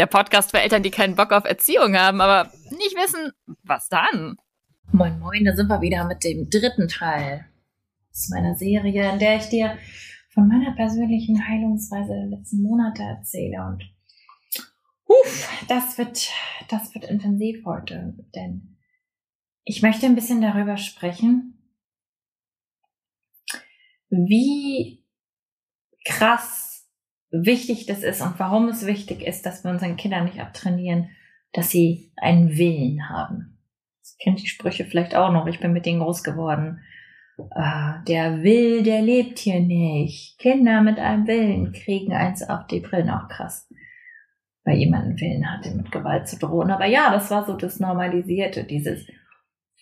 der Podcast für Eltern, die keinen Bock auf Erziehung haben, aber nicht wissen, was dann. Moin, moin, da sind wir wieder mit dem dritten Teil aus meiner Serie, in der ich dir von meiner persönlichen Heilungsweise der letzten Monate erzähle. Und uff, das wird, das wird intensiv heute, denn ich möchte ein bisschen darüber sprechen, wie krass wichtig das ist und warum es wichtig ist, dass wir unseren Kindern nicht abtrainieren, dass sie einen Willen haben. Kennt die Sprüche vielleicht auch noch. Ich bin mit denen groß geworden. Äh, der will, der lebt hier nicht. Kinder mit einem Willen kriegen eins auf die Brillen auch krass. Weil jemand einen Willen hatte, mit Gewalt zu drohen. Aber ja, das war so das Normalisierte, dieses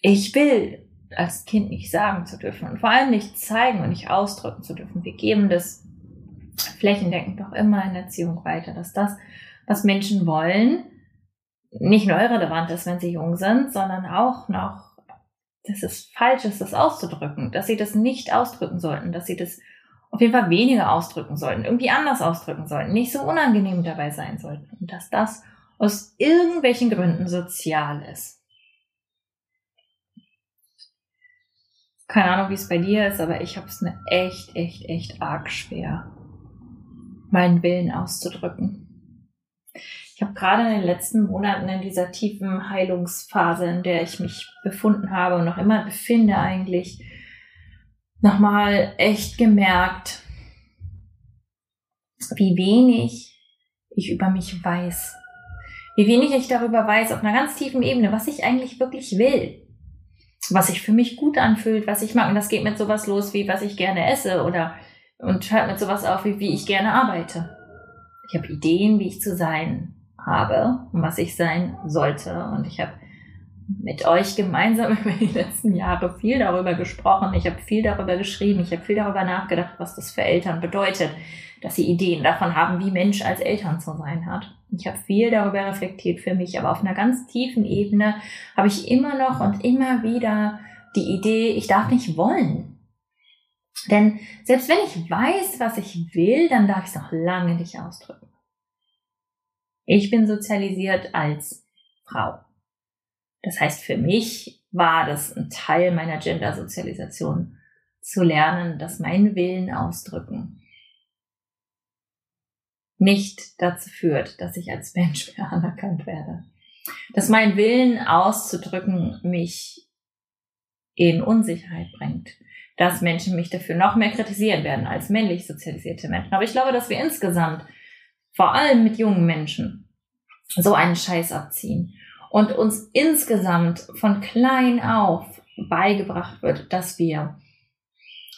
Ich will als Kind nicht sagen zu dürfen und vor allem nicht zeigen und nicht ausdrücken zu dürfen. Wir geben das flächendeckend doch immer in Erziehung weiter, dass das, was Menschen wollen, nicht nur irrelevant ist, wenn sie jung sind, sondern auch noch, dass es falsch ist, das auszudrücken, dass sie das nicht ausdrücken sollten, dass sie das auf jeden Fall weniger ausdrücken sollten, irgendwie anders ausdrücken sollten, nicht so unangenehm dabei sein sollten und dass das aus irgendwelchen Gründen sozial ist. Keine Ahnung, wie es bei dir ist, aber ich habe es mir echt, echt, echt arg schwer meinen Willen auszudrücken. Ich habe gerade in den letzten Monaten in dieser tiefen Heilungsphase, in der ich mich befunden habe und noch immer befinde eigentlich, nochmal echt gemerkt, wie wenig ich über mich weiß. Wie wenig ich darüber weiß auf einer ganz tiefen Ebene, was ich eigentlich wirklich will. Was sich für mich gut anfühlt, was ich mag. Und das geht mit sowas los, wie was ich gerne esse oder und hört mit sowas auf, wie, wie ich gerne arbeite. Ich habe Ideen, wie ich zu sein habe und was ich sein sollte. Und ich habe mit euch gemeinsam über die letzten Jahre viel darüber gesprochen. Ich habe viel darüber geschrieben. Ich habe viel darüber nachgedacht, was das für Eltern bedeutet, dass sie Ideen davon haben, wie Mensch als Eltern zu sein hat. Ich habe viel darüber reflektiert für mich, aber auf einer ganz tiefen Ebene habe ich immer noch und immer wieder die Idee, ich darf nicht wollen. Denn selbst wenn ich weiß, was ich will, dann darf ich es noch lange nicht ausdrücken. Ich bin sozialisiert als Frau. Das heißt, für mich war das ein Teil meiner Gender-Sozialisation, zu lernen, dass mein Willen ausdrücken nicht dazu führt, dass ich als Mensch mehr anerkannt werde. Dass mein Willen auszudrücken mich in Unsicherheit bringt dass Menschen mich dafür noch mehr kritisieren werden als männlich sozialisierte Menschen. Aber ich glaube, dass wir insgesamt, vor allem mit jungen Menschen, so einen Scheiß abziehen und uns insgesamt von klein auf beigebracht wird, dass wir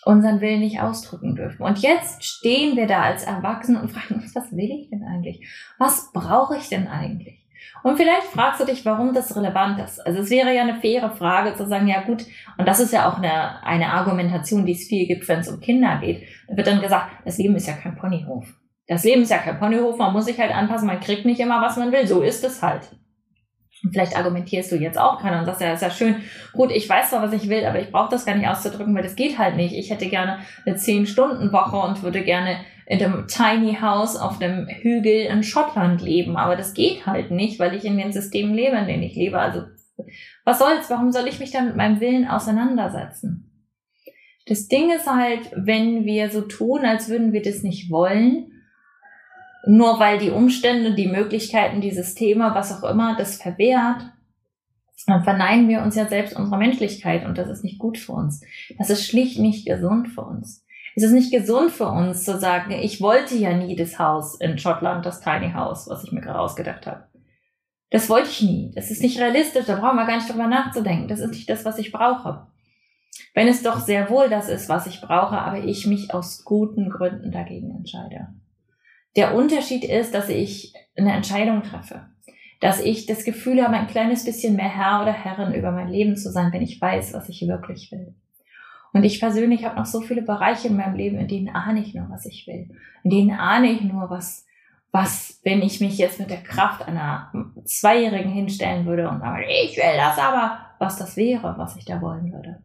unseren Willen nicht ausdrücken dürfen. Und jetzt stehen wir da als Erwachsene und fragen uns, was will ich denn eigentlich? Was brauche ich denn eigentlich? Und vielleicht fragst du dich, warum das relevant ist. Also es wäre ja eine faire Frage zu sagen, ja gut, und das ist ja auch eine, eine Argumentation, die es viel gibt, wenn es um Kinder geht. Da wird dann gesagt, das Leben ist ja kein Ponyhof. Das Leben ist ja kein Ponyhof, man muss sich halt anpassen, man kriegt nicht immer, was man will. So ist es halt. Und vielleicht argumentierst du jetzt auch gerade und sagst, ja, ist ja schön. Gut, ich weiß zwar, was ich will, aber ich brauche das gar nicht auszudrücken, weil das geht halt nicht. Ich hätte gerne eine 10-Stunden-Woche und würde gerne in dem Tiny House auf dem Hügel in Schottland leben. Aber das geht halt nicht, weil ich in den Systemen lebe, in denen ich lebe. Also, was soll's? Warum soll ich mich dann mit meinem Willen auseinandersetzen? Das Ding ist halt, wenn wir so tun, als würden wir das nicht wollen, nur weil die Umstände, die Möglichkeiten, dieses Thema, was auch immer, das verwehrt, dann verneinen wir uns ja selbst unserer Menschlichkeit und das ist nicht gut für uns. Das ist schlicht nicht gesund für uns. Es ist nicht gesund für uns zu sagen, ich wollte ja nie das Haus in Schottland, das Tiny House, was ich mir gerade ausgedacht habe. Das wollte ich nie. Das ist nicht realistisch, da brauchen wir gar nicht drüber nachzudenken. Das ist nicht das, was ich brauche. Wenn es doch sehr wohl das ist, was ich brauche, aber ich mich aus guten Gründen dagegen entscheide. Der Unterschied ist, dass ich eine Entscheidung treffe. Dass ich das Gefühl habe, ein kleines bisschen mehr Herr oder Herrin über mein Leben zu sein, wenn ich weiß, was ich wirklich will. Und ich persönlich habe noch so viele Bereiche in meinem Leben, in denen ahne ich nur, was ich will. In denen ahne ich nur, was, was, wenn ich mich jetzt mit der Kraft einer Zweijährigen hinstellen würde und sage, ich will das aber, was das wäre, was ich da wollen würde.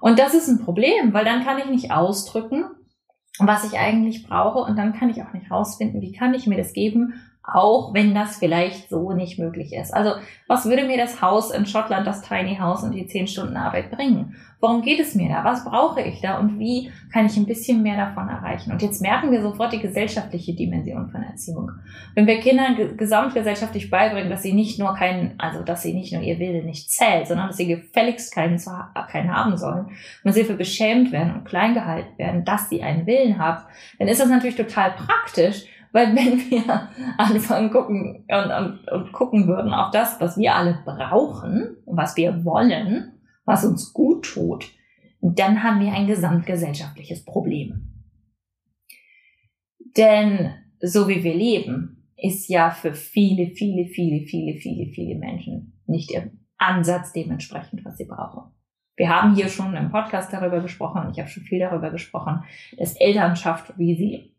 Und das ist ein Problem, weil dann kann ich nicht ausdrücken, was ich eigentlich brauche und dann kann ich auch nicht rausfinden, wie kann ich mir das geben, auch wenn das vielleicht so nicht möglich ist. Also was würde mir das Haus in Schottland, das Tiny House und die 10 Stunden Arbeit bringen? Worum geht es mir da? Was brauche ich da? Und wie kann ich ein bisschen mehr davon erreichen? Und jetzt merken wir sofort die gesellschaftliche Dimension von Erziehung. Wenn wir Kindern gesamtgesellschaftlich beibringen, dass sie nicht nur keinen, also dass sie nicht nur ihr Wille nicht zählt, sondern dass sie gefälligst keinen, keinen haben sollen, wenn sie für beschämt werden und klein gehalten werden, dass sie einen Willen haben, dann ist das natürlich total praktisch, weil wenn wir anfangen gucken und, und, und gucken würden auf das, was wir alle brauchen was wir wollen, was uns gut tut, dann haben wir ein gesamtgesellschaftliches Problem. Denn so wie wir leben, ist ja für viele, viele, viele, viele, viele, viele Menschen nicht ihr Ansatz dementsprechend, was sie brauchen. Wir haben hier schon im Podcast darüber gesprochen, ich habe schon viel darüber gesprochen, dass Elternschaft, wie sie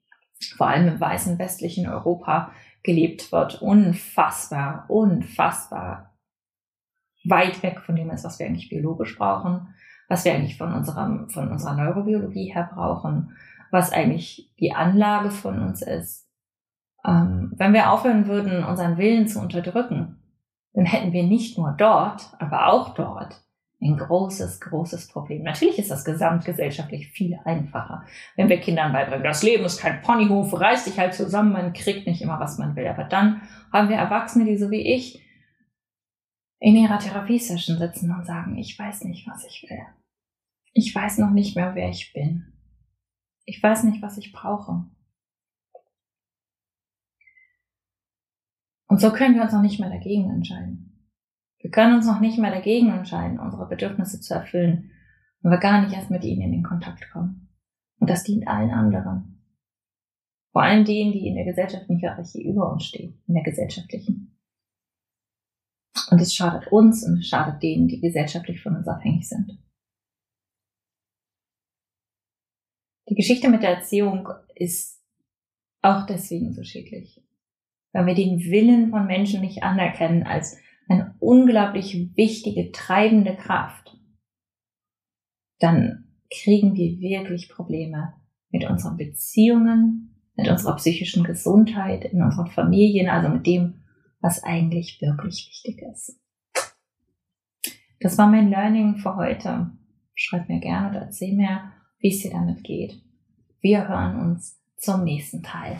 vor allem im weißen westlichen Europa gelebt wird, unfassbar, unfassbar weit weg von dem ist, was wir eigentlich biologisch brauchen, was wir eigentlich von unserer, von unserer Neurobiologie her brauchen, was eigentlich die Anlage von uns ist. Ähm, wenn wir aufhören würden, unseren Willen zu unterdrücken, dann hätten wir nicht nur dort, aber auch dort ein großes, großes Problem. Natürlich ist das gesamtgesellschaftlich viel einfacher, wenn wir Kindern beibringen, das Leben ist kein Ponyhof, reiß dich halt zusammen, man kriegt nicht immer, was man will. Aber dann haben wir Erwachsene, die so wie ich in ihrer Therapiesession sitzen und sagen, ich weiß nicht, was ich will. Ich weiß noch nicht mehr, wer ich bin. Ich weiß nicht, was ich brauche. Und so können wir uns noch nicht mehr dagegen entscheiden. Wir können uns noch nicht mehr dagegen entscheiden, unsere Bedürfnisse zu erfüllen, wenn wir gar nicht erst mit ihnen in den Kontakt kommen. Und das dient allen anderen. Vor allem denen, die in der gesellschaftlichen Hierarchie über uns stehen, in der gesellschaftlichen. Und es schadet uns und es schadet denen, die gesellschaftlich von uns abhängig sind. Die Geschichte mit der Erziehung ist auch deswegen so schädlich, weil wir den Willen von Menschen nicht anerkennen als eine unglaublich wichtige, treibende Kraft, dann kriegen wir wirklich Probleme mit unseren Beziehungen, mit unserer psychischen Gesundheit, in unseren Familien, also mit dem, was eigentlich wirklich wichtig ist. Das war mein Learning für heute. Schreib mir gerne oder erzähl mir, wie es dir damit geht. Wir hören uns zum nächsten Teil.